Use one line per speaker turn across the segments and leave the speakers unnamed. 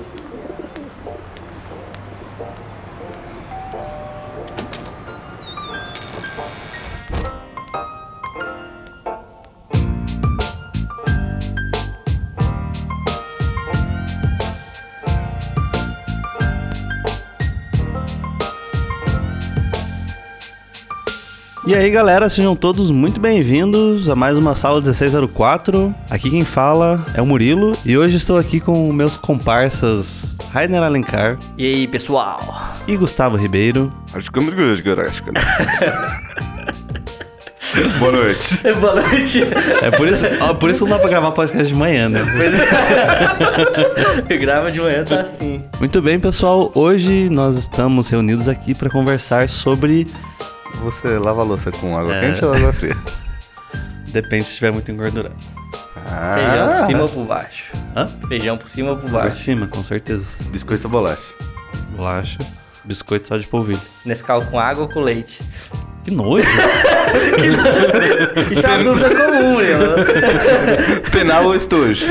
Yeah. E aí galera, sejam todos muito bem-vindos a mais uma sala 1604. Aqui quem fala é o Murilo e hoje estou aqui com meus comparsas Rainer Alencar
E aí, pessoal?
e Gustavo Ribeiro.
Acho que é Boa noite.
Boa noite.
É por isso, ó, por isso que não dá pra gravar podcast de manhã, né?
Grava de manhã, tá assim.
Muito bem, pessoal. Hoje nós estamos reunidos aqui para conversar sobre.
Você lava a louça com água
É.
quente ou água fria?
Depende se estiver muito engordurado.
Feijão por cima ou por baixo?
Hã?
Feijão por cima ou por
Por
baixo?
cima, com certeza.
Biscoito ou bolacha?
Bolacha. Biscoito só de polvilho.
Nescau com água ou com leite?
Que nojo!
Isso é uma dúvida comum, meu.
Penal ou estojo?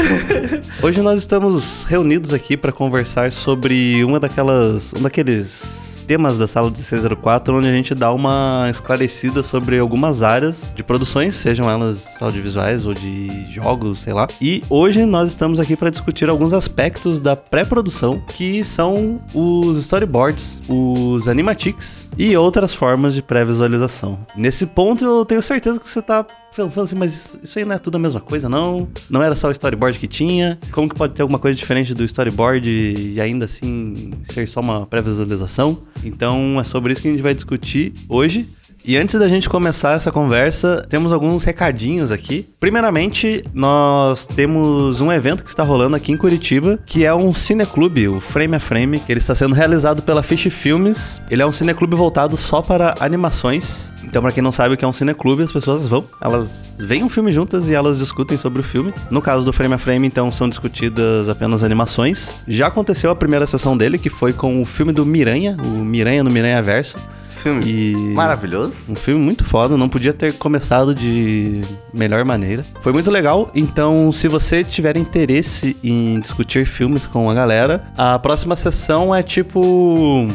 Hoje nós estamos reunidos aqui para conversar sobre uma daquelas, um daqueles temas da sala 1604, onde a gente dá uma esclarecida sobre algumas áreas de produções, sejam elas audiovisuais ou de jogos, sei lá. E hoje nós estamos aqui para discutir alguns aspectos da pré-produção, que são os storyboards, os animatics e outras formas de pré-visualização. Nesse ponto eu tenho certeza que você tá pensando assim, mas isso aí não é tudo a mesma coisa, não? Não era só o storyboard que tinha? Como que pode ter alguma coisa diferente do storyboard e ainda assim ser só uma pré-visualização? Então é sobre isso que a gente vai discutir hoje. E antes da gente começar essa conversa, temos alguns recadinhos aqui. Primeiramente, nós temos um evento que está rolando aqui em Curitiba, que é um cineclube, o Frame a Frame, que ele está sendo realizado pela Fish Filmes. Ele é um cineclube voltado só para animações. Então, pra quem não sabe o que é um cineclube, as pessoas vão, elas veem um filme juntas e elas discutem sobre o filme. No caso do Frame a Frame, então, são discutidas apenas animações. Já aconteceu a primeira sessão dele, que foi com o filme do Miranha, o Miranha no Miranha Verso.
Filme
E
maravilhoso.
um filme muito foda, não podia ter começado de melhor maneira. Foi muito legal, então se você tiver interesse em discutir filmes com a galera, a próxima sessão é tipo.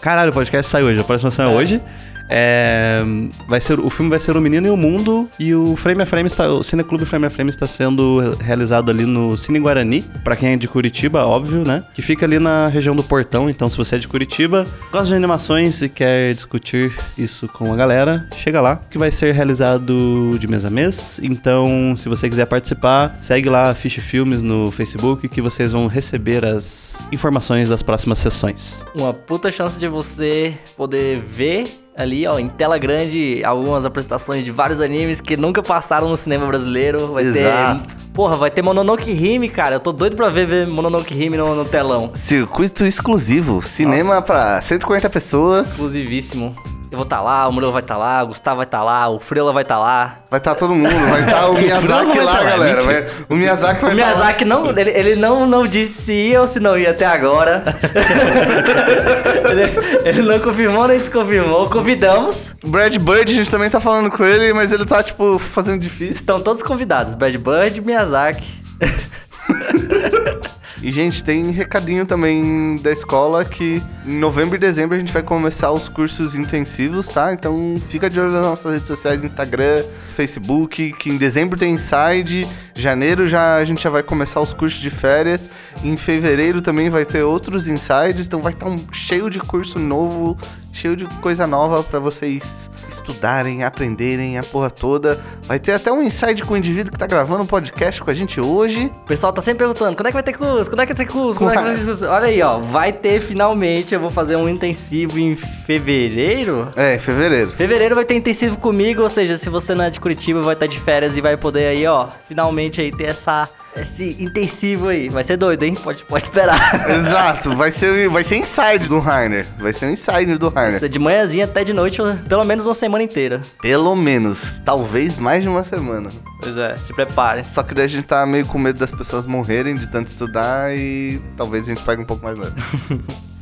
Caralho, o podcast sai hoje, a próxima sessão é, hoje. É, vai ser, o filme vai ser O Menino e o Mundo e o Frame a Frame está, o Cineclube Frame a Frame está sendo realizado ali no Cine Guarani, pra quem é de Curitiba, óbvio, né? Que fica ali na região do Portão, então se você é de Curitiba, gosta de animações e quer discutir isso com a galera, chega lá, que vai ser realizado de mês a mês. Então, se você quiser participar, segue lá Fiche Filmes no Facebook que vocês vão receber as informações das próximas sessões.
Uma puta chance de você poder ver ali, ó, em tela grande, algumas apresentações de vários animes que nunca passaram no cinema brasileiro. Vai
Exato.
ter. Porra, vai ter Mononoke Hime, cara. Eu tô doido pra ver, ver Mononoke Hime no, no telão.
Circuito exclusivo. Cinema pra 140 pessoas.
Exclusivíssimo. Eu vou estar lá, o Murilo vai estar lá, o Gustavo vai estar lá, o Freela vai estar lá.
Vai estar todo mundo. Vai estar o
Bruno
Miyazaki lá,
tá
galera. Vai- o Miyazaki vai
O
tá.
Miyazaki não, ele, ele não, não disse se ia ou se não ia até agora. ele, ele não confirmou nem desconfirmou. Convidamos.
Brad Bird, a gente também tá falando com ele, mas ele tá, tipo, fazendo difícil.
Estão todos convidados. Brad Bird, Miyazaki.
E, gente, tem recadinho também da escola que em novembro e dezembro a gente vai começar os cursos intensivos, tá? Então fica de olho nas nossas redes sociais, Instagram, Facebook, que em dezembro tem Inside, janeiro já a gente já vai começar os cursos de férias, em fevereiro também vai ter outros Insides, então vai estar um cheio de curso novo, cheio de coisa nova pra vocês estudarem, aprenderem a porra toda. Vai ter até um Inside com o indivíduo que tá gravando um podcast com a gente hoje.
O pessoal tá sempre perguntando, quando é que vai ter curso? Quando é que vai ter curso? Quando é que vai ter curso? Olha aí, ó. Vai ter finalmente. Eu vou fazer um intensivo em fevereiro.
É, em fevereiro.
Fevereiro vai ter intensivo comigo, ou seja, se você não é de Curitiba, vai estar de férias e vai poder aí, ó, finalmente aí ter essa, esse intensivo aí. Vai ser doido, hein? Pode, pode esperar.
Exato, vai ser, vai ser inside do Rainer. Vai ser um inside do
Vai
Rainer.
ser de manhãzinha até de noite, pelo menos uma semana inteira.
Pelo menos, talvez mais de uma semana.
Pois é, se prepare.
Só que daí a gente tá meio com medo das pessoas morrerem de tanto estudar e talvez a gente pegue um pouco mais leve.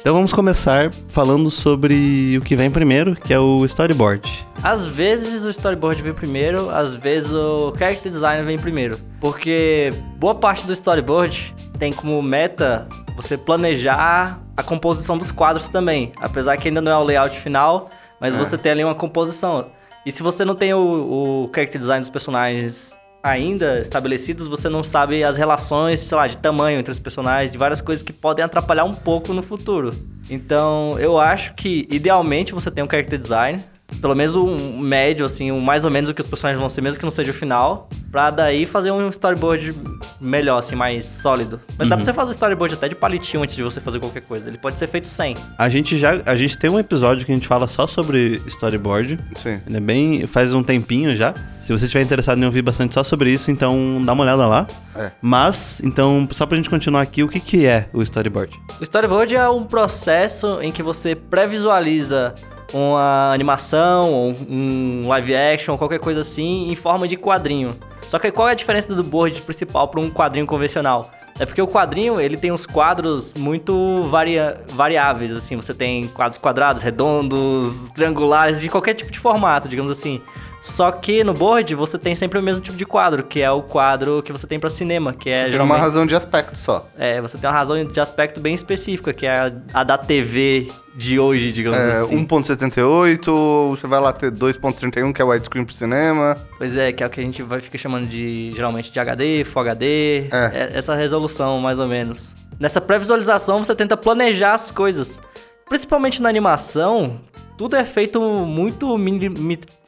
Então vamos começar falando sobre o que vem primeiro, que é o storyboard.
Às vezes o storyboard vem primeiro, às vezes o character design vem primeiro. Porque boa parte do storyboard tem como meta você planejar a composição dos quadros também. Apesar que ainda não é o layout final, mas
É.
você tem ali uma composição. E se você não tem o, o character design dos personagens ainda estabelecidos, você não sabe as relações, sei lá, de tamanho entre os personagens, de várias coisas que podem atrapalhar um pouco no futuro. Então, eu acho que idealmente você tem um character design, pelo menos um médio, assim, um mais ou menos o que os personagens vão ser, mesmo que não seja o final, pra daí fazer um storyboard melhor, assim, mais sólido. Mas dá pra você fazer storyboard até de palitinho antes de você fazer qualquer coisa. Ele pode ser feito sem.
A gente já, a gente tem um episódio que a gente fala só sobre storyboard.
Sim.
Ele é bem, faz um tempinho já. Se você estiver interessado em ouvir bastante só sobre isso, então dá uma olhada lá.
É.
Mas, então, só pra gente continuar aqui, o que que é o storyboard?
O storyboard é um processo em que você pré-visualiza uma animação, ou um live action, qualquer coisa assim, em forma de quadrinho. Só que qual é a diferença do board principal para um quadrinho convencional? É porque o quadrinho, ele tem uns quadros muito varia variáveis, assim. Você tem quadros quadrados, redondos, triangulares, de qualquer tipo de formato, digamos assim. Só que no board você tem sempre o mesmo tipo de quadro, que é o quadro que você tem para cinema, que é
Tem uma
geralmente...
razão de aspecto só.
É, você tem uma razão de aspecto bem específica, que é a, a da TV de hoje, digamos
É,
assim.
1.78, você vai lá ter 2.31, que é widescreen pro cinema.
Pois é, que é o que a gente vai ficar chamando de, geralmente, de HD, Full HD,
É.
é, essa resolução, mais ou menos. Nessa pré-visualização, você tenta planejar as coisas. Principalmente na animação, tudo é feito muito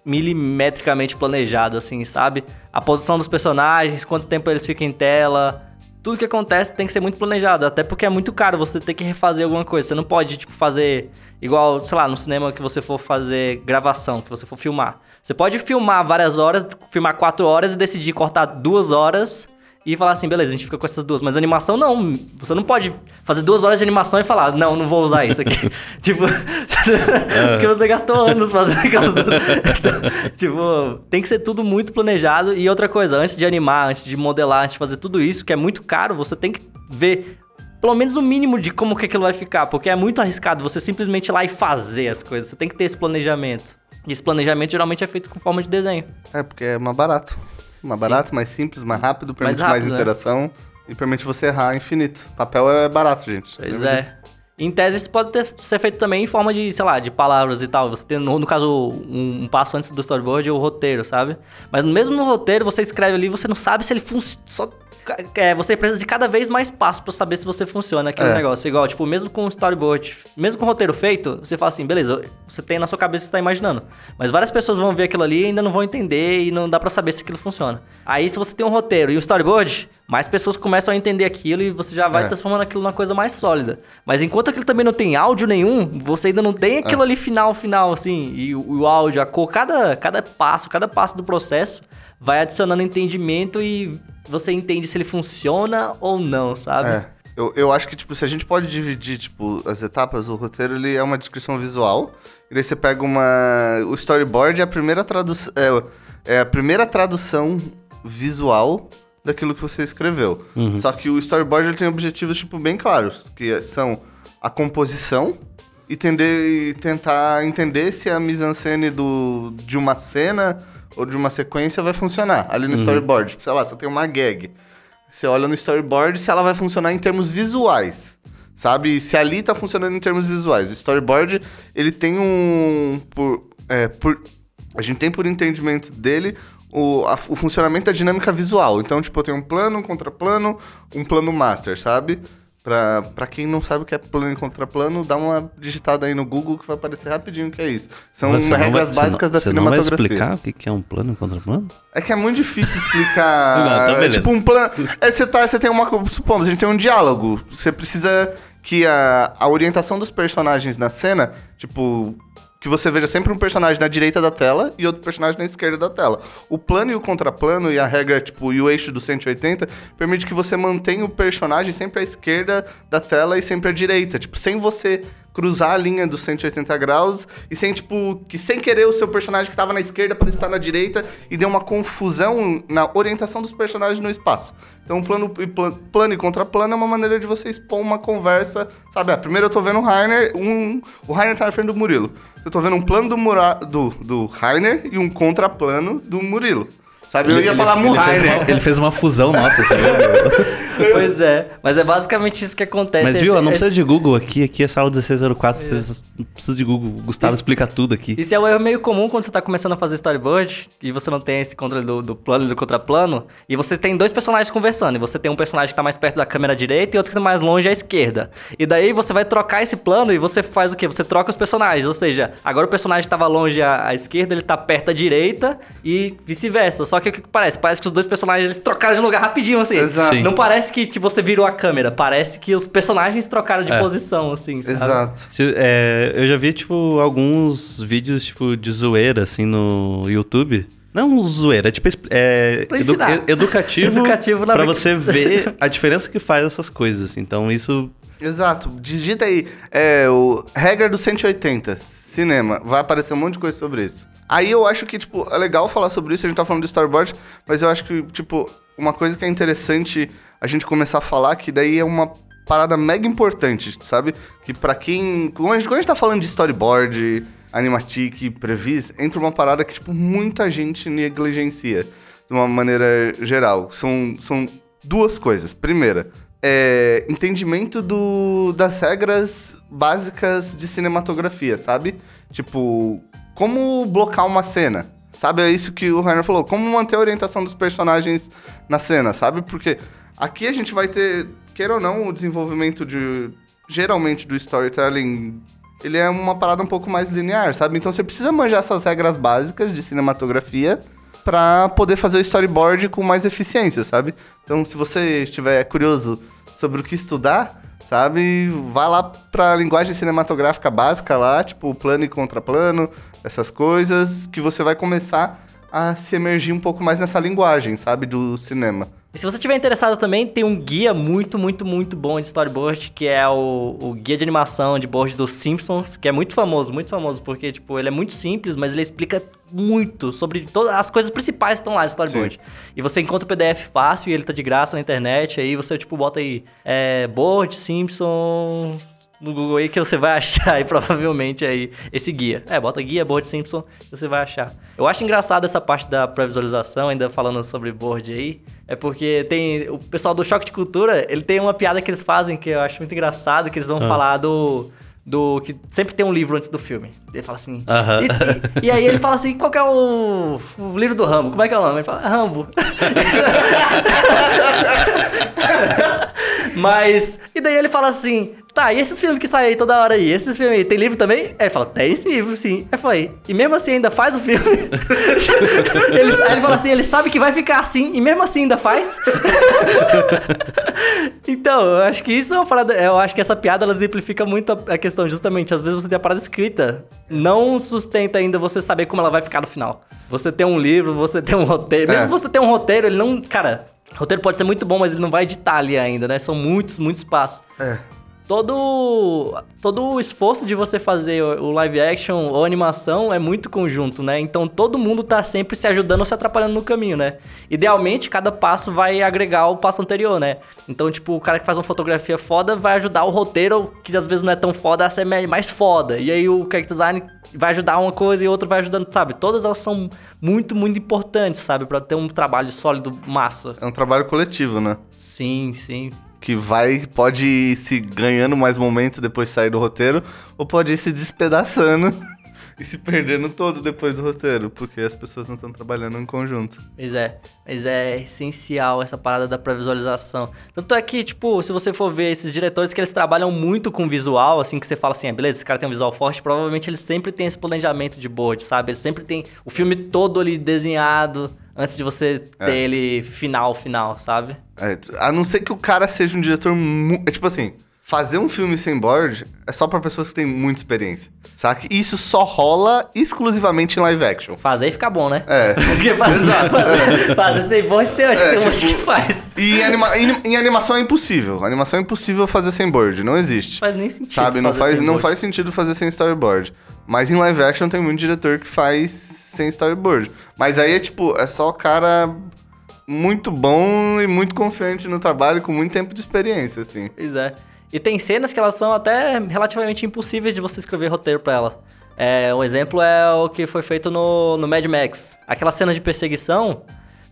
milimetricamente planejado, assim, sabe? A posição dos personagens, quanto tempo eles ficam em tela... Tudo que acontece tem que ser muito planejado, até porque é muito caro você ter que refazer alguma coisa. Você não pode, tipo, fazer igual, sei lá, no cinema que você for fazer gravação, que você for filmar. Você pode filmar várias horas, filmar quatro horas e decidir cortar duas horas e falar assim, beleza, a gente fica com essas duas. Mas animação não. Você não pode fazer duas horas de animação e falar, não, não vou usar isso aqui. tipo, porque você gastou anos fazendo aquelas duas. Então, tipo, tem que ser tudo muito planejado. E outra coisa, antes de animar, antes de modelar, antes de fazer tudo isso, que é muito caro, você tem que ver pelo menos o mínimo de como que aquilo vai ficar, porque é muito arriscado você simplesmente ir lá e fazer as coisas. Você tem que ter esse planejamento. E esse planejamento geralmente é feito com forma de desenho.
É, porque é mais barato. Mais
Sim.
barato, mais simples, mais rápido, permite mais,
rápido, né?
interação e permite você errar infinito. Papel é barato, gente.
Pois
Lembra
é.
disso?
Em tese, isso pode ter- ser feito também em forma de, sei lá, de palavras e tal. Você tem, no, no caso, um, um passo antes do storyboard, o roteiro, sabe? Mas mesmo no roteiro, você escreve ali, você não sabe se ele funciona. É, você precisa de cada vez mais passos pra saber se você funciona aquele
É.
negócio. Igual, tipo, mesmo com o storyboard, mesmo com o roteiro feito, você fala assim, beleza, você tem na sua cabeça, você tá imaginando. Mas várias pessoas vão ver aquilo ali e ainda não vão entender e não dá pra saber se aquilo funciona. Aí, se você tem um roteiro e um storyboard, mais pessoas começam a entender aquilo e você já vai
É.
transformando aquilo numa coisa mais sólida. Mas enquanto aquilo também não tem áudio nenhum, você ainda não tem aquilo ali final, final, assim. E o, o áudio, a cor, cada, cada passo, cada passo do processo vai adicionando entendimento e você entende se ele funciona ou não, sabe?
É. Eu, eu acho que, tipo, se a gente pode dividir, tipo, as etapas, o roteiro, ele é uma descrição visual. E daí você pega uma... O storyboard é a primeira tradução... É, é a primeira tradução visual daquilo que você escreveu. Só que o storyboard, ele tem objetivos, tipo, bem claros. Que são a composição e, tender, e tentar entender se a mise-en-scène do, de uma cena ou de uma sequência vai funcionar ali no storyboard. Tipo, sei lá, você tem uma gag. Você olha no storyboard se ela vai funcionar em termos visuais. Sabe? Se ali tá funcionando em termos visuais. O storyboard, ele tem um. Por, é, por, a gente tem por entendimento dele o, a- o funcionamento da dinâmica visual. Então, tipo, tenho um plano, um contraplano, um plano master, sabe? Pra, pra quem não sabe o que é plano e contraplano, dá uma digitada aí no Google que vai aparecer rapidinho o que é isso. São
Você não
regras
vai- você
básicas
não-
da
você
cinematografia.
Não vai explicar o que é um plano e contraplano?
É que é muito difícil explicar.
Não, tá
é tipo um plano. É, você, tá, você tem uma. Supomos, a gente tem um diálogo. Você precisa que a, a orientação dos personagens na cena, tipo. Que você veja sempre um personagem na direita da tela e outro personagem na esquerda da tela. O plano e o contraplano e a regra, tipo, e o eixo do 180 permite que você mantenha o personagem sempre à esquerda da tela e sempre à direita. Tipo, sem você cruzar a linha dos 180 graus e sem, tipo, que sem querer o seu personagem que tava na esquerda para estar na direita e deu uma confusão na orientação dos personagens no espaço. Então, plano e, pla- plano e contraplano é uma maneira de você expor uma conversa, sabe? Ah, primeiro eu tô vendo o Rainer, um, o Rainer tá na frente do Murilo. Eu tô vendo um plano do, Mura, do, do Rainer e um contraplano do Murilo. Sabe? Eu ia falar
ele, fez
Murainer.
uma, ele fez uma fusão, nossa, você viu?
Pois é, mas é basicamente isso que acontece.
Mas
Esse-
viu, não precisa
esse-
de Google aqui, aqui é sala 1604, vocês não precisa de Google. O Gustavo
Isso-
explica tudo aqui.
Isso é um erro meio comum quando você tá começando a fazer storyboard e você não tem esse controle do, do plano e do contraplano. E você tem dois personagens conversando. E você tem um personagem que tá mais perto da câmera direita e outro que tá mais longe à esquerda. E daí você vai trocar esse plano e você faz o quê? Você troca os personagens. Ou seja, agora o personagem tava longe à, à esquerda, ele tá perto à direita e vice-versa. Só que o que parece? Parece que os dois personagens eles trocaram de lugar rapidinho, assim.
Exato.
Sim.
Não parece que, que você virou a câmera. Parece que os personagens trocaram de
É.
posição, assim, sabe?
Exato.
Se- é, eu já vi, tipo, alguns vídeos, tipo, de zoeira, assim, no YouTube. Não zoeira, é tipo é,
Pra
edu- educativo,
Educativo na
pra
brinca-
você ver a diferença que faz essas coisas. Então isso
Exato. Digita aí, é, o regra do 180, cinema. Vai aparecer um monte de coisa sobre isso. Aí eu acho que, tipo, é legal falar sobre isso, a gente tá falando de storyboard, mas eu acho que, tipo, uma coisa que é interessante a gente começar a falar, que daí é uma parada mega importante, sabe? Que pra quem... Quando a gente, quando a gente tá falando de storyboard, animatic, previs, entra uma parada que, tipo, muita gente negligencia de uma maneira geral. São, são duas coisas. Primeira, é, entendimento do, das regras básicas de cinematografia, sabe? Tipo, como blocar uma cena. Sabe? É isso que o Rainer falou. Como manter a orientação dos personagens na cena, sabe? Porque aqui a gente vai ter, queira ou não, o desenvolvimento de. Geralmente do storytelling. Ele é uma parada um pouco mais linear, sabe? Então você precisa manjar essas regras básicas de cinematografia pra poder fazer o storyboard com mais eficiência, sabe? Então, se você estiver curioso sobre o que estudar, sabe? Vá lá pra linguagem cinematográfica básica lá, tipo plano e contraplano, essas coisas, que você vai começar a se emergir um pouco mais nessa linguagem, sabe? Do cinema.
E se você tiver interessado também, tem um guia muito, muito, muito bom de storyboard, que é o, o guia de animação de board dos Simpsons, que é muito famoso, muito famoso, porque, tipo, ele é muito simples, mas ele explica muito sobre todas as coisas principais que estão lá no storyboard. E você encontra o PDF fácil e ele tá de graça na internet, aí você, tipo, bota aí, é, board, Simpson... No Google aí que você vai achar aí, provavelmente, aí, esse guia. É, bota guia, board Simpson, que você vai achar. Eu acho engraçado essa parte da pré-visualização, ainda falando sobre board aí. É porque tem. O pessoal do Choque de Cultura, ele tem uma piada que eles fazem que eu acho muito engraçado, que eles vão falar do. Do que sempre tem um livro antes do filme. Ele fala assim.
Aham.
E, e- e aí ele fala assim: qual que é o, o livro do Rambo? Como é que é o nome? Ele fala: Rambo. Mas. E daí ele fala assim: tá, e esses filmes que saem aí toda hora aí? Esses filmes aí, tem livro também? Aí ele fala: tem esse livro, sim. Aí eu falei: e mesmo assim ainda faz o filme? Eles- aí ele fala assim: ele sabe que vai ficar assim, e mesmo assim ainda faz? então, eu acho que isso é uma parada. Eu acho que essa piada ela exemplifica muito a, a questão, justamente. Às vezes você tem a parada escrita, não sustenta ainda você saber como ela vai ficar no final. Você tem um livro, você tem um roteiro. Mesmo
É.
você tem um roteiro, ele não. Cara, roteiro pode ser muito bom, mas ele não vai editar ali ainda, né? São muitos, muitos passos.
É.
Todo, todo o esforço de você fazer o live action ou animação é muito conjunto, né? Então todo mundo tá sempre se ajudando ou se atrapalhando no caminho, né? Idealmente, cada passo vai agregar o passo anterior, né? Então, tipo, o cara que faz uma fotografia foda vai ajudar o roteiro, que às vezes não é tão foda, a ser me- mais foda. E aí o character design vai ajudar uma coisa e outra vai ajudando, sabe? Todas elas são muito, muito importantes, sabe? Pra ter um trabalho sólido, massa.
É um trabalho coletivo, né?
Sim, sim.
Que vai, pode ir se ganhando mais momentos depois de sair do roteiro, ou pode ir se despedaçando e se perdendo todo depois do roteiro, porque as pessoas não estão trabalhando em conjunto.
Pois é, mas é essencial essa parada da pré-visualização. Tanto é que, tipo, se você for ver esses diretores que eles trabalham muito com visual, assim, que você fala assim, ah, beleza, esse cara tem um visual forte, provavelmente eles sempre têm esse planejamento de board, sabe? Eles sempre tem o filme todo ali desenhado antes de você
É.
ter ele final, final, sabe?
É, a não ser que o cara seja um diretor. mu- É tipo assim, fazer um filme sem board é só pra pessoas que têm muita experiência, saca? E isso só rola exclusivamente em live action.
Fazer e ficar bom, né?
É.
Porque fazer, fazer, fazer sem board tem, acho
É,
que tem um monte
tipo,
que faz.
E em, anima- em- em animação é impossível. Animação é impossível fazer sem board, não existe.
Faz nem sentido.
Sabe, não faz, não
board.
faz sentido fazer sem storyboard. Mas em live action tem muito diretor que faz sem storyboard. Mas aí é tipo, é só o cara muito bom e muito confiante no trabalho, com muito tempo de experiência, assim.
Pois é. E tem cenas que elas são até relativamente impossíveis de você escrever roteiro pra ela. É, um exemplo é o que foi feito no, no Mad Max. Aquela cena de perseguição,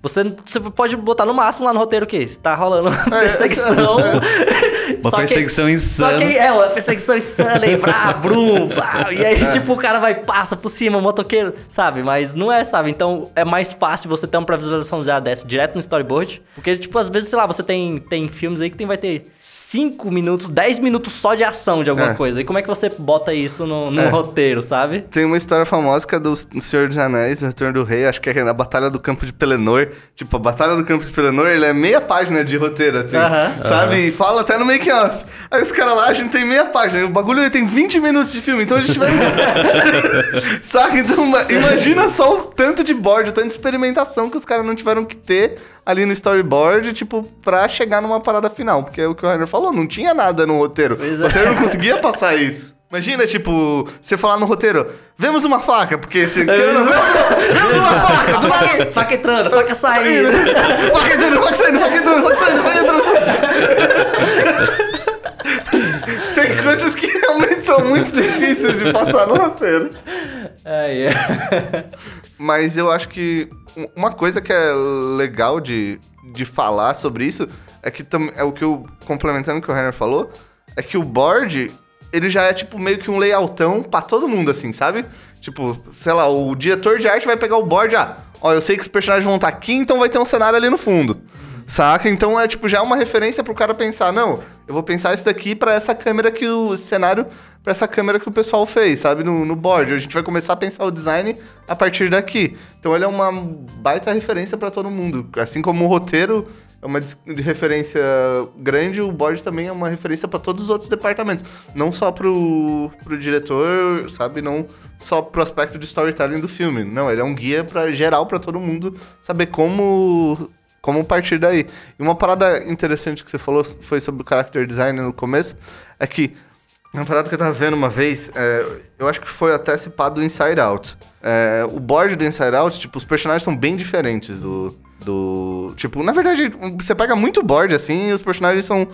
você, você pode botar no máximo lá no roteiro o quê? Tá rolando
É,
perseguição.
Uma
Só que-
perseguição
Só
insana.
que é uma perseguição insana, e vrá, brum, vrá, e aí, tipo, o cara vai, passa por cima, o motoqueiro, sabe? Mas não é, sabe? Então é mais fácil você ter uma previsualização já dessa direto no storyboard. Porque, tipo, às vezes, sei lá, você tem, tem filmes aí que tem, vai ter 5 minutos, 10 minutos só de ação de alguma
É.
coisa. E como é que você bota isso no, no
É.
roteiro, sabe?
Tem uma história famosa que é do Senhor dos Anéis, Retorno do Rei, acho que é na Batalha do Campo de Pelennor. Tipo, a Batalha do Campo de Pelennor, ele é meia página de roteiro, assim.
Aham.
Sabe? E fala até no make-off. Aí os caras lá, a gente tem meia página. O bagulho tem 20 minutos de filme, então eles tiveram. Saca? Então, ma- imagina só o tanto de board, o tanto de experimentação que os caras não tiveram que ter ali no storyboard, tipo, pra chegar numa parada final. Porque é o que o Rainer falou, não tinha nada no roteiro.
Pois
O
é.
roteiro não conseguia passar isso. Imagina, tipo, você falar no roteiro, vemos uma faca, porque você. Vemos, vemos uma faca!
Faca, faca entrando, faca saindo.
Faca entrando, faca saindo, faca entrando, faca saindo, faca entrando. Tem coisas que realmente são muito difíceis de passar no roteiro.
Aí, é.
Mas eu acho que um- uma coisa que é legal de, de falar sobre isso é que é o que eu complementando o que o Renner falou, é que o board ele já é tipo meio que um layoutão pra todo mundo assim, sabe? Tipo, sei lá, o diretor de arte vai pegar o board, ah, ó, eu sei que os personagens vão estar aqui, então vai ter um cenário ali no fundo. Saca? Então é tipo já é uma referência pro cara pensar, não, eu vou pensar isso daqui pra essa câmera que o cenário pra essa câmera que o pessoal fez, sabe, no, no board. A gente vai começar a pensar o design a partir daqui. Então ele é uma baita referência pra todo mundo, assim como o roteiro é uma referência grande, o board também é uma referência pra todos os outros departamentos, não só pro, pro diretor, sabe, não só pro aspecto de storytelling do filme. Não, ele é um guia para geral pra todo mundo saber como como partir daí. E uma parada interessante que você falou foi sobre o character design no começo, é que uma parada que eu tava vendo uma vez, é, eu acho que foi até citado do Inside Out. É, o board do Inside Out, tipo, os personagens são bem diferentes do, do... Tipo, na verdade, você pega muito board, assim, e os personagens são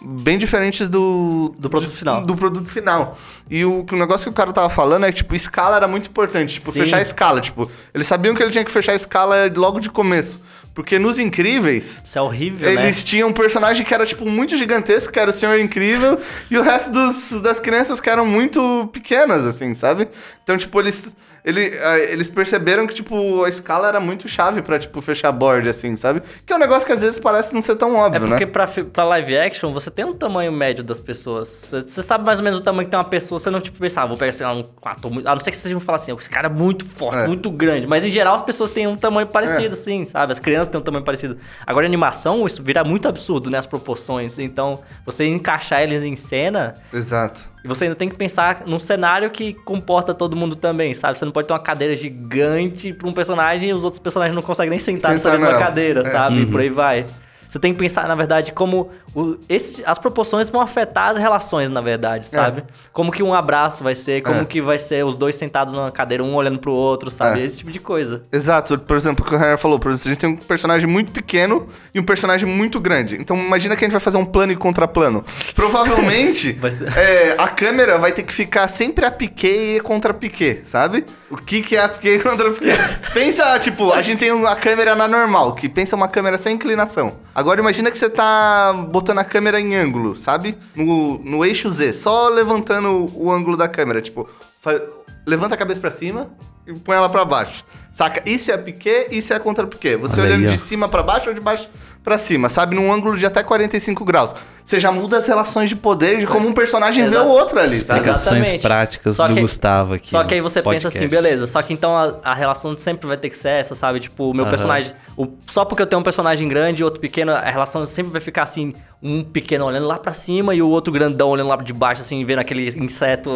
bem diferentes do...
Do produto final.
Do produto final. E o, o negócio que o cara tava falando é que, tipo, escala era muito importante. Tipo,
Sim.
fechar a escala. Tipo, eles sabiam que ele tinha que fechar a escala logo de começo. Porque nos Incríveis,
Isso é horrível, né?
eles tinham um personagem que era, tipo, muito gigantesco, que era o Senhor Incrível, e o resto dos, das crianças que eram muito pequenas, assim, sabe? Então, tipo, eles, ele, ah, eles perceberam que, tipo, a escala era muito chave pra, tipo, fechar board, assim, sabe? Que é um negócio que às vezes parece não ser tão
É
óbvio,
porque
né?
pra, pra live action, você tem um tamanho médio das pessoas. Você sabe mais ou menos o tamanho que tem uma pessoa, você não, tipo, pensar, ah, vou pegar, sei lá, um ator muito... A não ser que vocês vão falar assim, esse cara é muito forte,
É.
muito grande. Mas, em geral, as pessoas têm um tamanho parecido, assim, sabe? As crianças têm um tamanho parecido. Agora, animação, isso vira muito absurdo, né? As proporções. Então, você encaixar eles em cena...
Exato.
E você ainda tem que pensar num cenário que comporta todo mundo também, sabe? Você não pode ter uma cadeira gigante pra um personagem e os outros personagens não conseguem nem sentar nessa
Sentar
mesma
nela.
cadeira,
É.
sabe? E por aí vai. Você tem que pensar, na verdade, como o- esse- as proporções vão afetar as relações, na verdade, sabe? Como que um abraço vai ser, como
É.
que vai ser os dois sentados numa cadeira, um olhando pro outro, sabe?
É.
Esse tipo de coisa.
Exato, por exemplo, o que o Henry falou, por exemplo, a gente tem um personagem muito pequeno e um personagem muito grande. Então imagina que a gente vai fazer um plano e contraplano. Provavelmente
ser-
é, a câmera vai ter que ficar sempre a piquet e contra piquet, sabe? O que, que é a piquet e contra piquet? pensa, tipo, a gente tem a câmera na normal, que pensa uma câmera sem inclinação. Agora imagina que você tá botando a câmera em ângulo, sabe? No, no eixo Z, só levantando o ângulo da câmera, tipo, fa- levanta a cabeça pra cima e põe ela pra baixo. Saca? Isso é piquet, isso é contra piquet. Você
Olha
olhando
aí,
de cima pra baixo ou de baixo pra cima, sabe? Num ângulo de até 45 graus. Você já muda as relações de poder de como um personagem vê
Exato.
o outro ali, sabe?
Explicações
Exatamente.
práticas
Só
do
que-
Gustavo aqui.
Só que aí você pensa
podcast.
assim, beleza, só que então a, a relação sempre vai ter que ser essa, sabe? Tipo, o meu
Aham.
personagem. o- só porque eu tenho um personagem grande e outro pequeno, a relação sempre vai ficar assim, um pequeno olhando lá pra cima e o outro grandão olhando lá de baixo, assim, vendo aquele inseto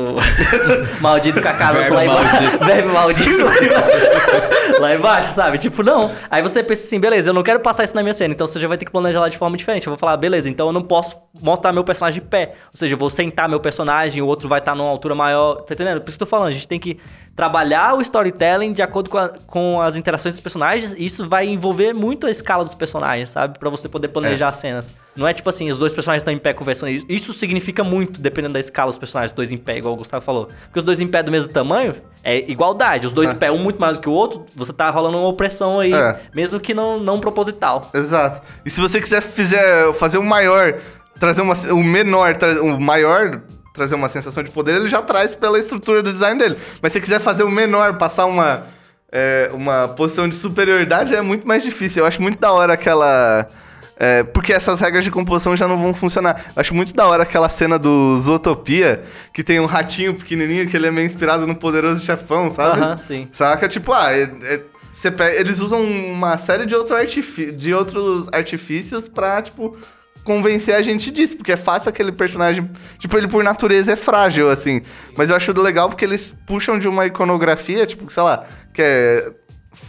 maldito com a cara lá embaixo.
maldito.
Lá embaixo, sabe? Tipo, não. Aí você pensa assim, beleza, eu não quero passar isso na minha cena, então você já vai ter que planejar lá de forma diferente. Eu vou falar, beleza, então eu não posso montar meu personagem de pé. Ou seja, eu vou sentar meu personagem, o outro vai estar numa altura maior. Tá entendendo? Por isso que eu tô falando, a gente tem que trabalhar o storytelling de acordo com, a- com as interações dos personagens. E isso vai envolver muito a escala dos personagens, sabe? Pra você poder planejar as cenas. Não é tipo assim, os dois personagens estão em pé conversando. Isso- significa muito, dependendo da escala dos personagens, dois em pé, igual o Gustavo falou. Porque os dois em pé do mesmo tamanho é igualdade. Os dois
É.
em pé, um muito mais do que o outro, você tá rolando uma opressão aí,
É.
mesmo que não, não proposital.
Exato. E se você quiser fizer, fazer o maior, trazer uma, o menor, tra- o maior trazer uma sensação de poder, ele já traz pela estrutura do design dele. Mas se você quiser fazer o menor, passar uma, é, uma posição de superioridade, é muito mais difícil. Eu acho muito da hora aquela... é, porque essas regras de composição já não vão funcionar. Eu acho muito da hora aquela cena do Zootopia, que tem um ratinho pequenininho, que ele é meio inspirado no poderoso chefão, sabe?
Aham, sim.
Saca? Tipo, ah, é- é- eles usam uma série de, outro artifi- de outros artifícios pra, tipo, convencer a gente disso. Porque é fácil aquele personagem. Tipo, ele por natureza é frágil, assim. Mas eu acho legal porque eles puxam de uma iconografia, tipo, sei lá, que é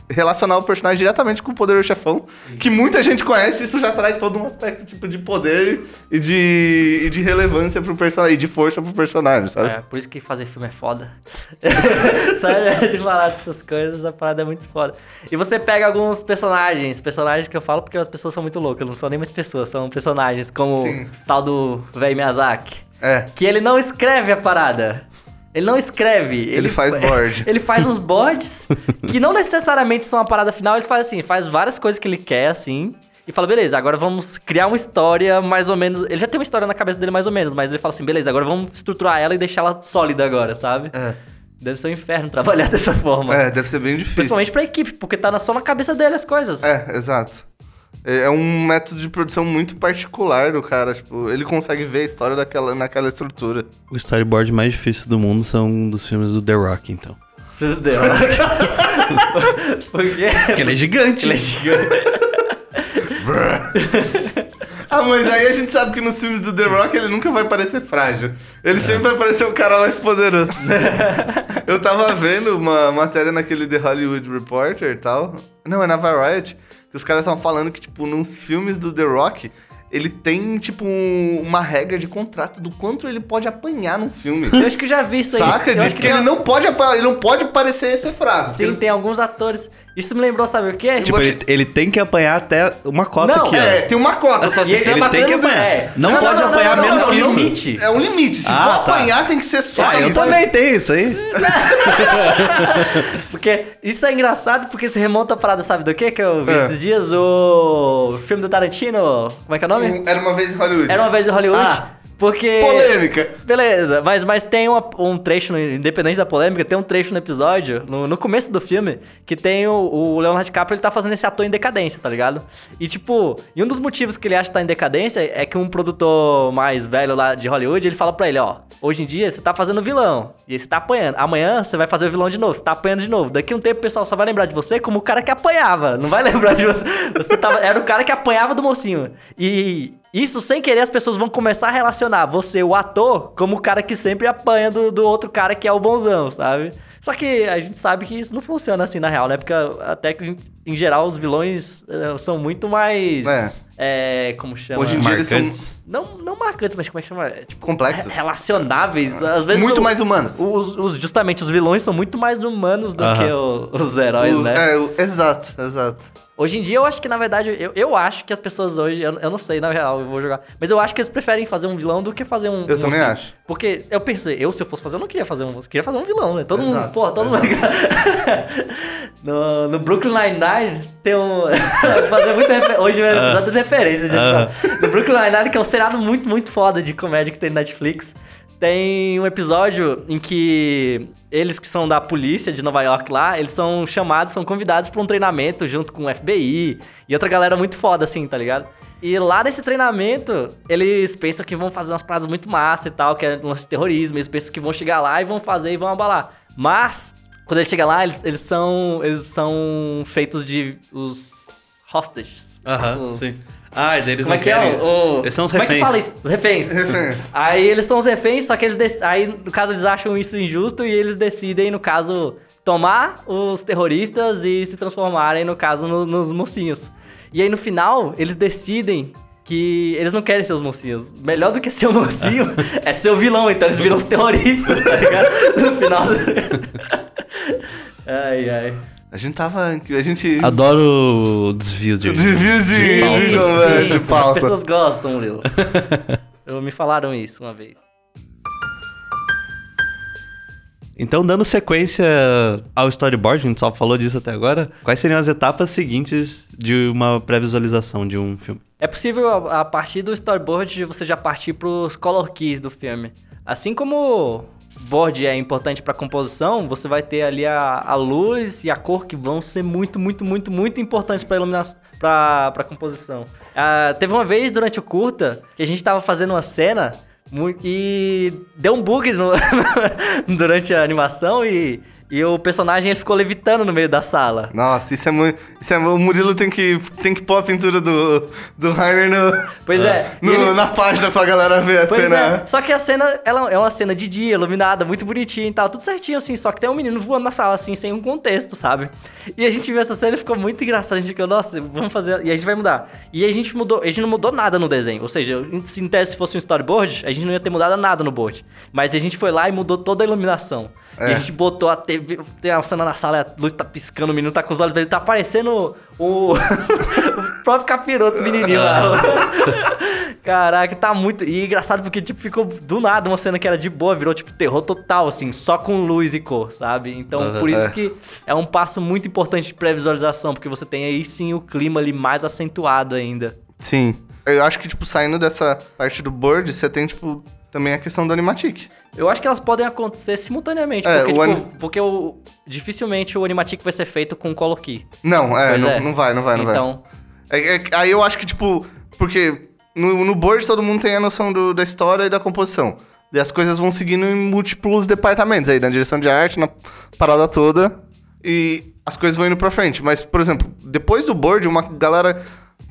relacionar o personagem diretamente com o poder do chefão, que muita gente conhece, isso já traz todo um aspecto tipo de poder e de, e de relevância pro personagem, e de força pro personagem, sabe?
É, por isso que fazer filme é foda. Sabe, de falar dessas coisas, a parada é muito foda. E você pega alguns personagens, personagens que eu falo porque as pessoas são muito loucas, não são nem mais pessoas, são personagens, como
Sim.
o tal do velho Miyazaki.
É.
Que ele não escreve a parada. Ele não escreve. Ele,
faz board.
Ele faz uns boards que não necessariamente são a parada final. Ele faz assim, faz várias coisas que ele quer, assim. E fala, beleza, agora vamos criar uma história mais ou menos. Ele já tem uma história na cabeça dele mais ou menos, mas ele fala assim, beleza, agora vamos estruturar ela e deixar ela sólida agora, sabe?
É.
Deve ser um inferno trabalhar dessa forma.
É, deve ser bem difícil.
Principalmente pra equipe, porque tá só na cabeça dele as coisas.
É, exato. É é um método de produção muito particular do cara, tipo, ele consegue ver a história daquela, naquela estrutura.
O storyboard mais difícil do mundo são dos filmes do The Rock, então.
Seu Deus. Por quê?
Porque ele é gigante.
Ele é gigante.
Ah, mas aí a gente sabe que nos filmes do The Rock ele nunca vai parecer frágil. Ele sempre vai parecer o cara mais poderoso. Eu tava vendo uma matéria naquele The Hollywood Reporter e tal. Não, é na Variety. Que os caras estavam falando que, tipo, nos filmes do The Rock, ele tem, tipo, um- uma regra de contrato do quanto ele pode apanhar num filme.
Eu acho que eu já vi isso aí.
Saca?
Eu
De
acho
que ele não pode apanhar, ele não pode parecer ser fraco.
Sim,
Ele-
tem alguns atores. Isso me lembrou, sabe o quê?
Tipo, ele, ele tem que apanhar até uma cota
Não,
aqui,
É,
ó.
tem uma cota só. Se
ele
você
ele tem que apanhar.
É.
Não,
Não,
pode
não,
apanhar menos
não,
que
não,
isso.
limite.
É um limite. Se
Ah,
for
tá.
apanhar, tem que ser só
Ah, eu
isso.
também tenho isso aí.
Porque isso é engraçado porque se remonta a parada, sabe do quê? Que eu vi
É.
esses dias? O filme do Tarantino. Como é que é o nome?
Um- Era uma vez em Hollywood.
Era uma vez em Hollywood.
Ah.
Porque.
Polêmica.
Beleza, mas, mas tem uma- um trecho, no- independente da polêmica, tem um trecho no episódio, no, no começo do filme, que tem o, o Leonardo DiCaprio, ele tá fazendo esse ator em decadência, tá ligado? E tipo, e um dos motivos que ele acha que tá em decadência é que um produtor mais velho lá de Hollywood, ele fala pra ele, ó, hoje em dia você tá fazendo vilão, e aí você tá apanhando. Amanhã você vai fazer o vilão de novo, você tá apanhando de novo. Daqui um tempo o pessoal só vai lembrar de você como o cara que apanhava, não vai lembrar de você. Você tava, era o cara que apanhava do mocinho. E isso, sem querer, as pessoas vão começar a relacionar você, o ator, como o cara que sempre apanha do, do outro cara que é o bonzão, sabe? Só que a gente sabe que isso não funciona assim na real, né? Porque até que, em, geral, os vilões eh, são muito mais. É. como chama?
Hoje em dia eles são
Marcantes.
Não, não marcantes, mas como é que chama? É, Tipo,
Complexos.
re- Relacionáveis. Às vezes
Muito
são-
mais humanos.
Os, os- justamente, os vilões são muito mais humanos do
Aham.
que o- os heróis,
Os-
né?
É, o- exato, exato.
Hoje em dia, eu acho que, na verdade, eu, eu acho que as pessoas hoje, eu, eu não sei, na real, eu vou jogar, mas eu acho que eles preferem fazer um vilão do que fazer um.
Eu
um
também
mocinho.
acho.
Porque eu pensei, eu, se eu fosse fazer, eu não queria fazer um. Eu queria fazer um vilão, né? Todo mundo,
Exato,
pô, todo mundo. no, no Brooklyn Nine-Nine tem um. fazer muita refer... Hoje vai precisar das referências de
Ah.
No Brooklyn Nine-Nine, que é um seriado muito, muito foda de comédia que tem na Netflix. Tem um episódio em que eles que são da polícia de Nova York lá, eles são chamados, são convidados para um treinamento junto com o FBI e outra galera muito foda, assim, tá ligado? E lá nesse treinamento, eles pensam que vão fazer umas paradas muito massa e tal, que é um lance de terrorismo, eles pensam que vão chegar lá e vão fazer e vão abalar. Mas, quando eles chegam lá, eles, eles são. Eles são feitos de. os hostages.
Aham,
Os-
sim. Ah, daí eles
Como é
não
que
querem...
é? O,
Eles são os
Como é que
reféns.
fala isso? Os reféns.
Refém.
Aí eles são os reféns, só que eles. dec- Aí, no caso, eles acham isso injusto e eles decidem, no caso, tomar os terroristas e se transformarem, no caso, no- nos mocinhos. E aí, no final, eles decidem que eles não querem ser os mocinhos. Melhor do que ser o mocinho é ser o vilão, então eles viram os terroristas, tá ligado? No final do. ai, ai.
A gente tava. A gente.
Adoro o desvio de...
Desvio de,
pauta.
de, conversa, de pauta.
As pessoas gostam, Murilo. Eu, me falaram isso uma vez.
Então, dando sequência ao storyboard, a gente só falou disso até agora, quais seriam as etapas seguintes de uma pré-visualização de um filme?
É possível, a partir do storyboard, você já partir pros color keys do filme. Assim como board é importante pra composição, você vai ter ali a, a luz e a cor que vão ser muito, muito, muito, muito importantes pra iluminação, pra composição. Ah, teve uma vez durante o curta que a gente tava fazendo uma cena e deu um bug no- durante a animação e, e o personagem ele ficou levitando no meio da sala.
Nossa, isso é muito. Isso é, o Murilo tem que, tem que pôr a pintura do, do Rainer no,
Pois é.
no-
e ele-
na página pra galera ver a
Pois
cena.
é, só que a cena, ela é uma cena de dia, iluminada, muito bonitinha e tal, tudo certinho assim, só que tem um menino voando na sala assim, sem um contexto, sabe? E a gente viu essa cena e ficou muito engraçado, a gente ficou, nossa, vamos fazer, e a gente vai mudar. E a gente mudou, a gente não mudou nada no desenho, ou seja, se em tese fosse um storyboard, a gente não ia ter mudado nada no board. Mas a gente foi lá e mudou toda a iluminação. E
É.
a gente botou a TV, tem a cena na sala, a luz tá piscando, o menino tá com os olhos dele, tá parecendo o, o próprio capiroto menininho lá. Caraca, tá muito. E é engraçado porque, tipo, ficou do nada uma cena que era de boa, virou, tipo, terror total, assim, só com luz e cor, sabe? Então,
Aham.
por isso
É.
que é um passo muito importante de pré-visualização, porque você tem aí sim o clima ali mais acentuado ainda.
Sim. Eu acho que, tipo, saindo dessa parte do board, você tem, tipo, também a questão do animatic.
Eu acho que elas podem acontecer simultaneamente,
É,
porque,
o
tipo,
anim-
porque o, dificilmente o animatic vai ser feito com color key.
Não, é, não,
é.
não vai, não vai, não vai.
Então,
É- é- aí eu acho que, tipo, porque no, no board todo mundo tem a noção do- da história e da composição. E as coisas vão seguindo em múltiplos departamentos aí, na direção de arte, na parada toda. E as coisas vão indo pra frente. Mas, por exemplo, depois do board, uma galera.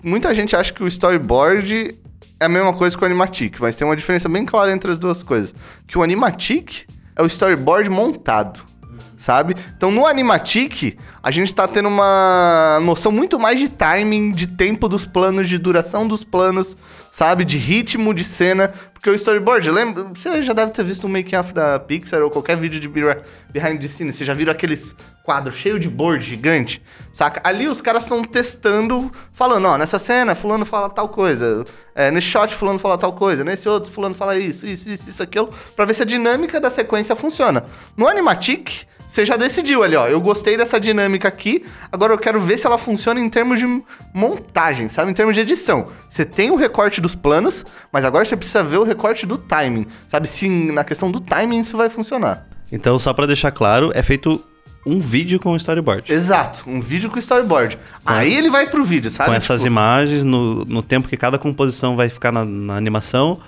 Muita gente acha que o storyboard é a mesma coisa que o animatic, mas tem uma diferença bem clara entre as duas coisas. Que o animatic é o storyboard montado sabe? Então no Animatic, a gente tá tendo uma noção muito mais de timing, de tempo dos planos, de duração dos planos, sabe? De ritmo de cena. Porque o storyboard, lembra? Você já deve ter visto um making-off da Pixar ou qualquer vídeo de be- behind the scenes. Você já viram aqueles quadros cheios de board gigante, saca? Ali os caras estão testando, falando, ó, nessa cena fulano fala tal coisa, é, nesse shot fulano fala tal coisa, nesse outro fulano fala isso, isso, isso, isso, aquilo, pra ver se a dinâmica da sequência funciona. No Animatic, você já decidiu ali, ó. Eu gostei dessa dinâmica aqui. Agora eu quero ver se ela funciona em termos de montagem, sabe? Em termos de edição. Você tem o recorte dos planos, mas agora você precisa ver o recorte do timing. Sabe? Se na questão do timing isso vai funcionar.
Então, só pra deixar claro, é feito um vídeo com storyboard.
Exato. Um vídeo com storyboard. Aí ele vai pro vídeo, sabe?
Com essas
Tipo,
imagens, no, no tempo que cada composição vai ficar na, na animação,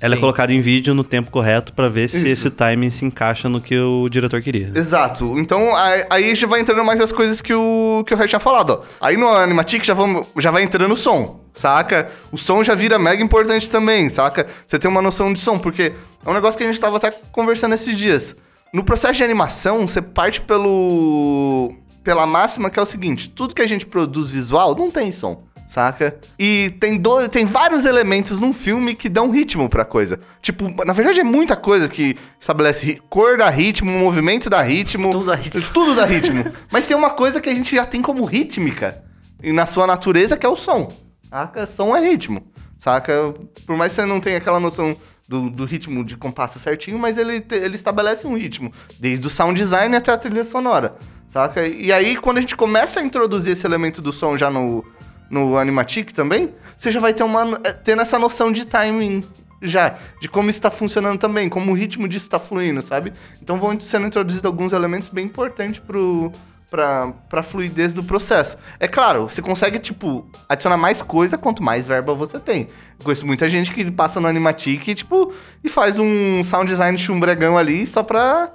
ela é
Sim.
colocada em vídeo no tempo correto pra ver se
Isso.
esse timing se encaixa no que o diretor queria.
Exato. Então, aí, já vai entrando mais as coisas que o, que o Ray tinha falado, ó. Aí no Animatic já, vamos, já vai entrando o som, saca? O som já vira mega importante também, saca? Você tem uma noção de som, porque é um negócio que a gente tava até conversando esses dias. No processo de animação, você parte pelo... pela máxima que é o seguinte, tudo que a gente produz visual não tem som. Saca? E tem, do, tem vários elementos num filme que dão ritmo pra coisa. Tipo, na verdade é muita coisa que estabelece cor dá ritmo, movimento dá ritmo.
Tudo dá ritmo.
Tudo dá ritmo. Mas tem uma coisa que a gente já tem como rítmica. E na sua natureza, que é o som. Saca? Som é ritmo. Saca? Por mais que você não tenha aquela noção do, do ritmo de compasso certinho, mas ele, ele estabelece um ritmo. Desde o sound design até a trilha sonora. Saca? E aí, quando a gente começa a introduzir esse elemento do som já no, no Animatic também, você já vai ter uma, eh, tendo essa noção de timing já, de como está funcionando também, como o ritmo disso está fluindo, sabe? Então vão sendo introduzidos alguns elementos bem importantes pro, pra, pra fluidez do processo. É claro, você consegue, tipo, adicionar mais coisa quanto mais verba você tem. Conheço muita gente que passa no Animatic, tipo, e faz um sound design chumbregão ali só pra,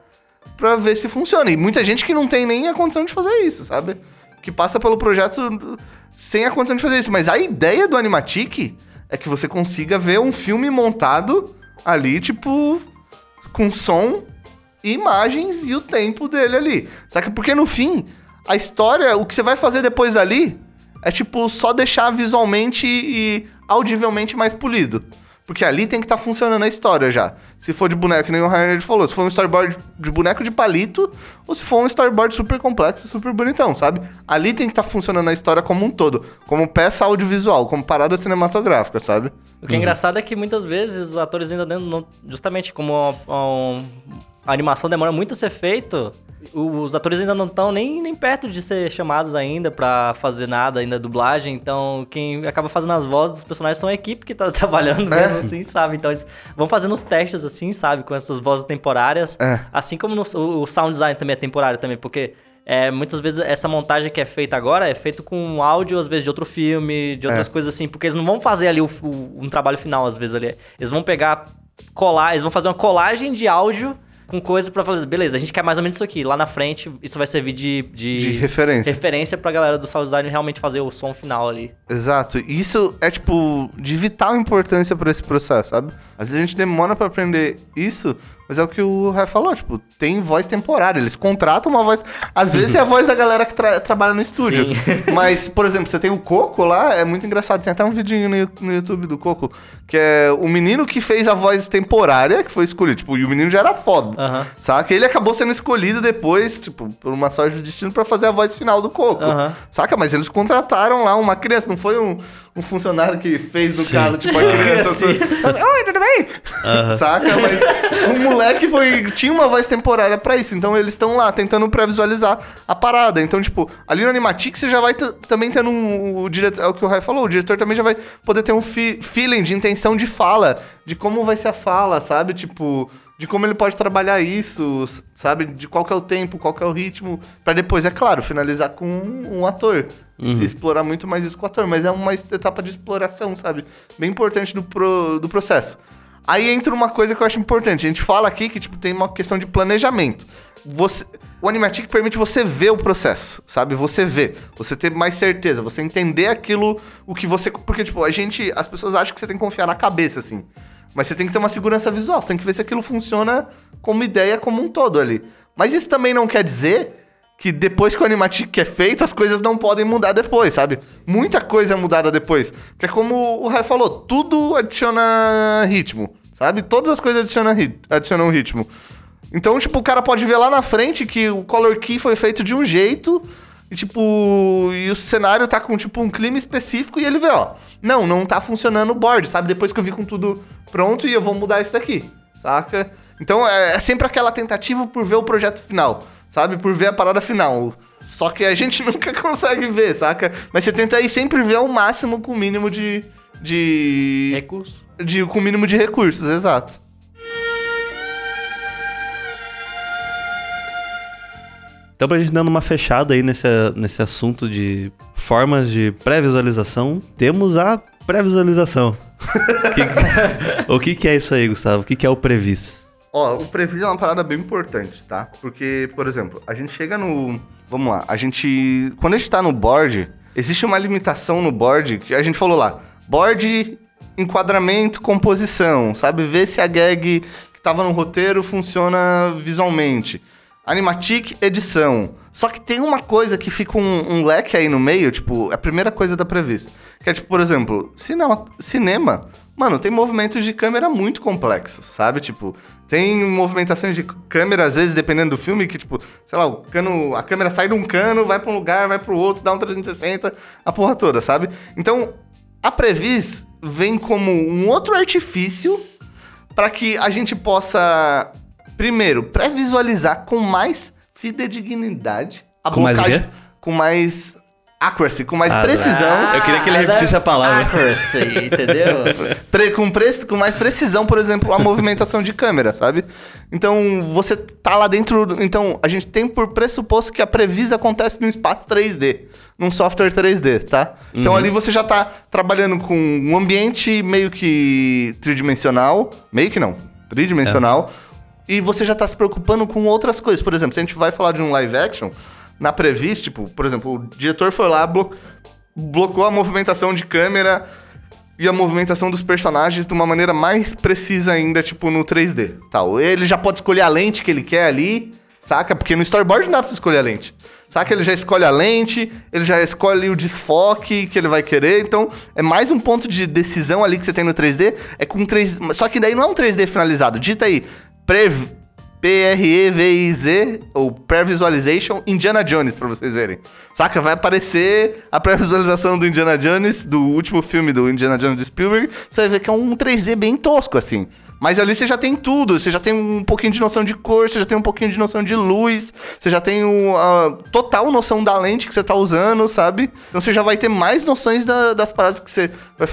pra ver se funciona. E muita gente que não tem nem a condição de fazer isso, sabe? Que passa pelo projeto sem a condição de fazer isso. Mas a ideia do Animatic é que você consiga ver um filme montado ali, tipo, com som, imagens e o tempo dele ali. Saca? Porque no fim, a história, o que você vai fazer depois dali é, tipo, só deixar visualmente e audivelmente mais polido. Porque ali tem que estar tá funcionando a história já. Se for de boneco, que nem o Rainer falou, se for um storyboard de boneco de palito, ou se for um storyboard super complexo, super bonitão, sabe? Ali tem que estar tá funcionando a história como um todo, como peça audiovisual, como parada cinematográfica, sabe?
O que é engraçado é que muitas vezes os atores ainda dentro, justamente como um, a animação demora muito a ser feito, os atores ainda não estão nem, nem perto de ser chamados ainda para fazer nada, ainda dublagem. Então, quem acaba fazendo as vozes dos personagens são a equipe que tá trabalhando é. mesmo assim, sabe? Então, eles vão fazendo os testes assim, sabe? Com essas vozes temporárias. É. Assim como no, o, o sound design também é temporário também, porque é, muitas vezes essa montagem que é feita agora é feita com áudio, às vezes, de outro filme, de outras é. coisas assim, porque eles não vão fazer ali o, o, um trabalho final, às vezes, ali. Eles vão pegar, colar, eles vão fazer uma colagem de áudio com coisa para falar, beleza, a gente quer mais ou menos isso aqui. Lá na frente, isso vai servir de, de,
de referência.
referência pra galera do sound design realmente fazer o som final ali.
Exato. Isso é, tipo, de vital importância para esse processo, sabe? Às vezes a gente demora para aprender isso, mas é o que o Rai falou, tipo, tem voz temporária. Eles contratam uma voz. Às vezes é a voz da galera que tra trabalha no estúdio. Mas, por exemplo, você tem o Coco lá, é muito engraçado. Tem até um vidinho no, no YouTube do Coco, que é o menino que fez a voz temporária, que foi escolhido. Tipo, e o menino já era foda. Uhum. Saca? Ele acabou sendo escolhido depois, tipo, por uma sorte de destino, para fazer a voz final do Coco. Uhum. Saca? Mas eles contrataram lá uma criança, não foi um um funcionário que fez no Sim. caso, tipo, a criança. assim. Oi, tudo bem? Uhum. Saca? Mas um moleque foi. Tinha uma voz temporária pra isso. Então eles estão lá tentando pré-visualizar a parada. Então, tipo, ali no Animatic você já vai também tendo um. O diretor, é o que o Rai falou, o diretor também já vai poder ter um fi feeling de intenção de fala, de como vai ser a fala, sabe? Tipo de como ele pode trabalhar isso, sabe? De qual que é o tempo, qual que é o ritmo, para depois, é claro, finalizar com um, um ator. Uhum. Explorar muito mais isso com o ator, mas é uma etapa de exploração, sabe? Bem importante do, pro, do processo. Aí entra uma coisa que eu acho importante. A gente fala aqui que tipo, tem uma questão de planejamento. Você, o Animatic permite você ver o processo, sabe? Você ver, você ter mais certeza, você entender aquilo, o que você. Porque, tipo, a gente. As pessoas acham que você tem que confiar na cabeça, assim. Mas você tem que ter uma segurança visual, você tem que ver se aquilo funciona como ideia como um todo ali. Mas isso também não quer dizer que depois que o animatic é feito, as coisas não podem mudar depois, sabe? Muita coisa é mudada depois. Porque é como o Rai falou, tudo adiciona ritmo, sabe? Todas as coisas adicionam, rit adicionam ritmo. Então, tipo, o cara pode ver lá na frente que o color key foi feito de um jeito e, tipo, e o cenário tá com, tipo, um clima específico e ele vê, ó, não, não tá funcionando o board, sabe? Depois que eu vi com tudo pronto e eu vou mudar isso daqui, saca? Então é, é sempre aquela tentativa por ver o projeto final, sabe? Por ver a parada final. Só que a gente nunca consegue ver, saca? Mas você tenta aí sempre ver ao máximo com o mínimo de. de.
Recursos.
De, com o mínimo de recursos, exato.
Então, pra gente dando uma fechada aí nesse, nesse assunto de formas de pré-visualização, temos a pré-visualização. o que, que é isso aí, Gustavo? O que, que é o Previs?
Ó, o Previs é uma parada bem importante, tá? Porque, por exemplo, a gente chega no. Vamos lá, a gente. Quando a gente tá no board, existe uma limitação no board que a gente falou lá. Board, enquadramento, composição, sabe? Ver se a gag que tava no roteiro funciona visualmente. Animatic edição. Só que tem uma coisa que fica um, um, leque aí no meio, tipo, é a primeira coisa da prevista. Que é tipo, por exemplo, cinema, cinema, mano, tem movimentos de câmera muito complexos, sabe? Tipo, tem movimentações de câmera, às vezes, dependendo do filme, que, tipo, sei lá, o cano, a câmera sai de um cano, vai pra um lugar, vai pro outro, dá um 360, a porra toda, sabe? Então, a Previs vem como um outro artifício para que a gente possa Primeiro, pré-visualizar com mais fidedignidade
a com blocagem. Mais
com mais accuracy, com mais
Ah,
precisão.
Eu queria que ele repetisse a palavra.
Accuracy, entendeu?
Pre- com, pre- com mais precisão, por exemplo, a movimentação de câmera, sabe? Então, você tá lá dentro. Então, a gente tem por pressuposto que a Previsa acontece num espaço 3D, num software 3D, tá? Então, ali você já tá trabalhando com um ambiente meio que tridimensional. Meio que não, tridimensional. E você já tá se preocupando com outras coisas. Por exemplo, se a gente vai falar de um live action, na Previs, tipo, por exemplo, o diretor foi lá, blo blocou a movimentação de câmera e a movimentação dos personagens de uma maneira mais precisa ainda, tipo, no 3D. Tal. Ele já pode escolher a lente que ele quer ali, saca? Porque no storyboard não dá pra você escolher a lente. Saca? Ele já escolhe a lente, ele já escolhe o desfoque que ele vai querer. Então, é mais um ponto de decisão ali que você tem no 3D. É com 3 Só que daí não é um 3D finalizado. Dita aí, Prev... P-R-E-V-I-Z, ou Pré-Visualization Indiana Jones, pra vocês verem. Saca? Vai aparecer a pré-visualização do Indiana Jones, do último filme do Indiana Jones do Spielberg. Você vai ver que é um 3D bem tosco, assim. Mas ali você já tem tudo, você já tem um pouquinho de noção de cor, você já tem um pouquinho de noção de luz, você já tem a total noção da lente que você tá usando, sabe? Então você já vai ter mais noções da- das paradas que você, vai,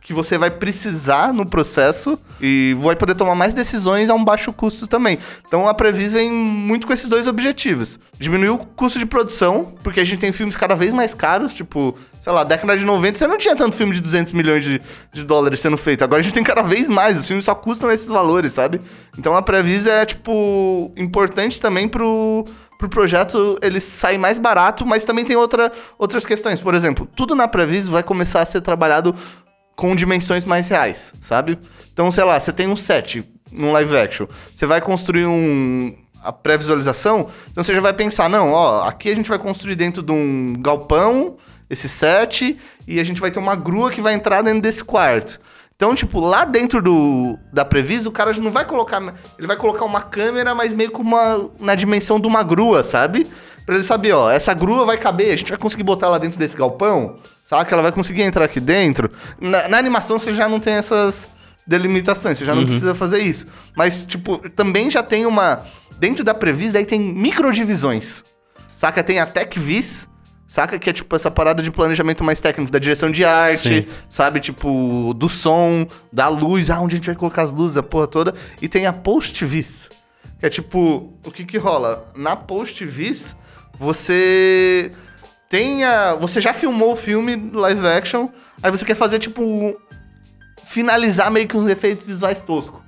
que você vai precisar no processo e vai poder tomar mais decisões a um baixo custo também. Então a Previs vem muito com esses dois objetivos. Diminuir o custo de produção, porque a gente tem filmes cada vez mais caros, tipo, sei lá, década de 90 você não tinha tanto filme de 200 milhões de, de dólares sendo feito. Agora a gente tem cada vez mais, os filmes só custam esses valores, sabe? Então a Previs é, tipo, importante também pro, pro projeto ele sair mais barato, mas também tem outra, outras questões. Por exemplo, tudo na Previs vai começar a ser trabalhado com dimensões mais reais, sabe? Então, sei lá, você tem um set num live action, você vai construir um a pré-visualização, então você já vai pensar, não, ó, aqui a gente vai construir dentro de um galpão esse set e a gente vai ter uma grua que vai entrar dentro desse quarto. Então, tipo, lá dentro do da Previs, o cara não vai colocar, ele vai colocar uma câmera, mas meio com uma na dimensão de uma grua, sabe? Pra ele saber, ó, essa grua vai caber, a gente vai conseguir botar ela dentro desse galpão, sabe? Que ela vai conseguir entrar aqui dentro. Na, na animação você já não tem essas delimitações, você já não precisa fazer isso. Mas, tipo, também já tem uma. Dentro da Previs, daí tem microdivisões. Saca? Tem a TechVis, saca? Que é tipo essa parada de planejamento mais técnico, da direção de arte,
Sim.
sabe? Tipo, do som, da luz, ah, onde a gente vai colocar as luzes, a porra toda. E tem a PostVis, que é tipo, o que que rola? Na PostVis, você tem a... Você já filmou o filme live action, aí você quer fazer, tipo, finalizar meio que uns efeitos visuais toscos.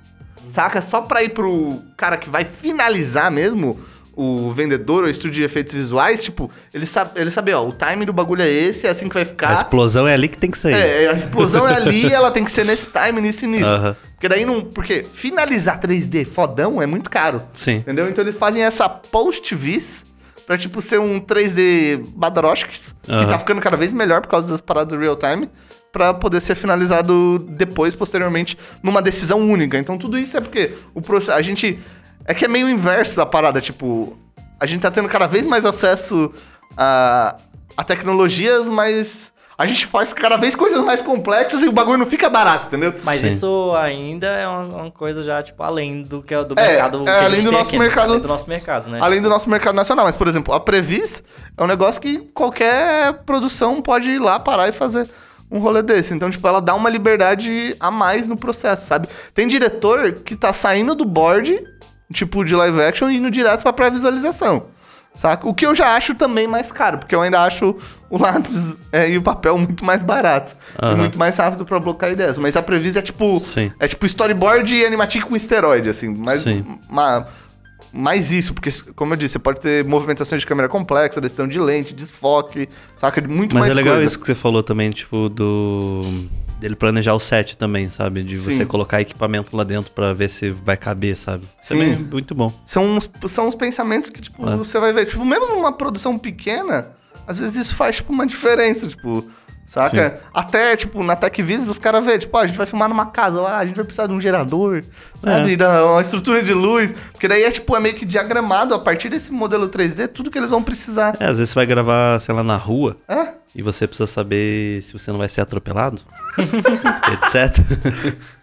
Saca? Só pra ir pro cara que vai finalizar mesmo, o vendedor ou estúdio de efeitos visuais, tipo, ele sabe, ele sabe, ó, o time do bagulho é esse, é assim que vai
A
ficar.
explosão é ali que tem que sair.
É, a explosão é ali, ela tem que ser nesse time, nisso e nisso. Porque daí não. Porque finalizar 3D fodão é muito caro.
Sim.
Entendeu? Então eles fazem essa post-vis pra, tipo, ser um 3D Badaroshks, que tá ficando cada vez melhor por causa das paradas real time, pra poder ser finalizado depois, posteriormente, numa decisão única. Então tudo isso é porque o processo. A gente. É que é meio inverso a parada, tipo. A gente tá tendo cada vez mais acesso a, a tecnologias, mas. A gente faz cada vez coisas mais complexas e o bagulho não fica barato, entendeu?
Mas
Sim.
isso ainda é uma, uma coisa já, tipo, além do que é do
É,
mercado.
é, além do nosso
aqui, né?
mercado-
Além do nosso mercado, né?
Além do nosso mercado nacional. Mas, por exemplo, a Previs é um negócio que qualquer produção pode ir lá parar e fazer um rolê desse. Então, tipo, ela dá uma liberdade a mais no processo, sabe? Tem diretor que tá saindo do board, tipo, de live action e indo direto pra pré-visualização. Saca? O que eu já acho também mais caro, porque eu ainda acho o lápis é, e o papel muito mais barato. E
Aham.
muito mais rápido pra blocar ideias. Mas a Previs é tipo.
Sim.
É tipo storyboard e animatic com esteroide, assim. Mas,
Sim.
ma- mais isso, porque, como eu disse, você pode ter movimentações de câmera complexa, decisão de lente, desfoque, saca? Muito
Mas
mais
é legal
coisa.
isso que você falou também, tipo, do. Dele planejar o set também, sabe? De
Sim.
você colocar equipamento lá dentro pra ver se vai caber, sabe? Isso é
Sim.
bem- muito bom.
São uns, são uns pensamentos que, tipo,
É.
você vai ver. Tipo, mesmo numa produção pequena, às vezes isso faz, tipo, uma diferença, tipo... Saca? Até, tipo, na TechVis, os caras vê, tipo, ó, a gente vai filmar numa casa lá, a gente vai precisar de um gerador, sabe?
É.
Da, uma estrutura de luz. Porque daí é, tipo, é meio que diagramado a partir desse modelo 3D, tudo que eles vão precisar.
É, às vezes você vai gravar, sei lá, na rua.
É?
E você precisa saber se você não vai ser atropelado, etc.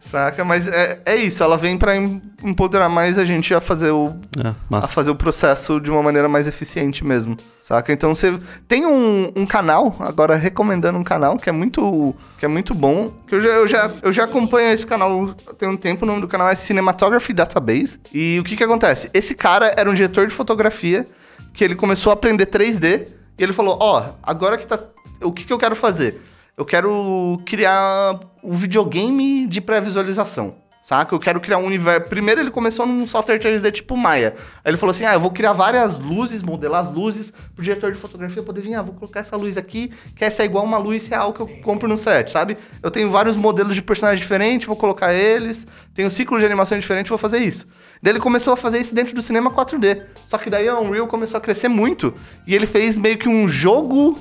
Saca? Mas é, é isso, ela vem pra em- empoderar mais a gente a fazer o,
É,
a fazer o processo de uma maneira mais eficiente mesmo, saca? Então você tem um, um canal, agora recomendando um canal que é muito, que é muito bom, que eu já, eu, já, eu já acompanho esse canal tem um tempo, o nome do canal é Cinematography Database, e o que que acontece? Esse cara era um diretor de fotografia, que ele começou a aprender 3D, e ele falou, ó, agora que tá, o que que eu quero fazer? Eu quero criar um videogame de pré-visualização. Saca? Eu quero criar um universo. Primeiro ele começou num software 3D tipo Maya. Aí ele falou assim: ah, eu vou criar várias luzes, modelar as luzes, pro diretor de fotografia poder vir, ah, vou colocar essa luz aqui, que essa é igual uma luz real que eu compro no set, sabe? Eu tenho vários modelos de personagens diferentes, vou colocar eles, tenho um ciclo de animação diferente, vou fazer isso. Daí ele começou a fazer isso dentro do cinema 4D. Só que daí a Unreal começou a crescer muito. E ele fez meio que um jogo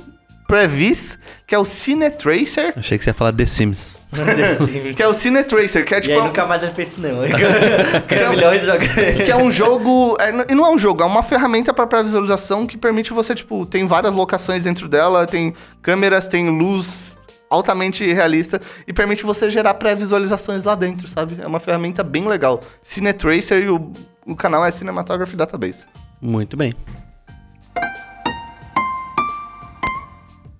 pré-vis, que é o Cine Tracer.
Achei que você ia falar The Sims.
The Sims.
Que é o Cine Tracer, que é
E
tipo.
aí
um-
nunca mais fez isso não. Ganha milhões de jogos.
que é um jogo. é, e não é um jogo, é uma ferramenta para pré-visualização que permite você, tipo, tem várias locações dentro dela, tem câmeras, tem luz altamente realista e permite você gerar pré-visualizações lá dentro, sabe? É uma ferramenta bem legal. Cine Tracer e o, o canal é Cinematography Database.
Muito bem.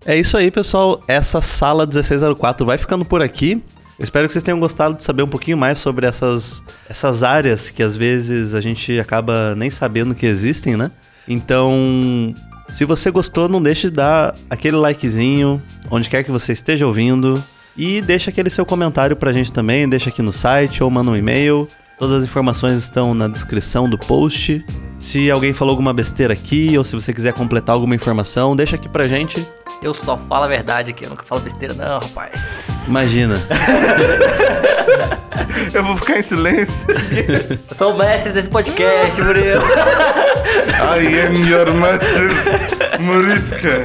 É isso aí, pessoal. Essa sala 1604 vai ficando por aqui. Espero que vocês tenham gostado de saber um pouquinho mais sobre essas, essas áreas que às vezes a gente acaba nem sabendo que existem, né? Então, se você gostou, não deixe de dar aquele likezinho, onde quer que você esteja ouvindo. E deixa aquele seu comentário pra gente também, deixa aqui no site ou manda um e-mail. Todas as informações estão na descrição do post. Se alguém falou alguma besteira aqui ou se você quiser completar alguma informação, deixa aqui pra gente.
Eu só falo a verdade aqui, eu nunca falo besteira não, rapaz.
Imagina.
Eu vou ficar em silêncio.
Eu sou o mestre desse podcast, Murilo.
I am your master, Moritka.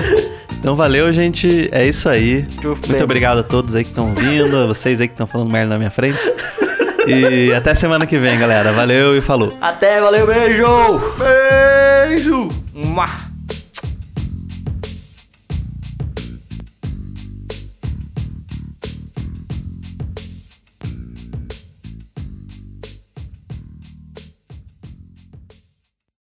Então valeu, gente. É isso aí. Muito obrigado a todos aí que estão vindo, a vocês aí que estão falando merda na minha frente. E até semana que vem, galera. Valeu e falou.
Até, valeu, beijo!
Beijo!
Mua.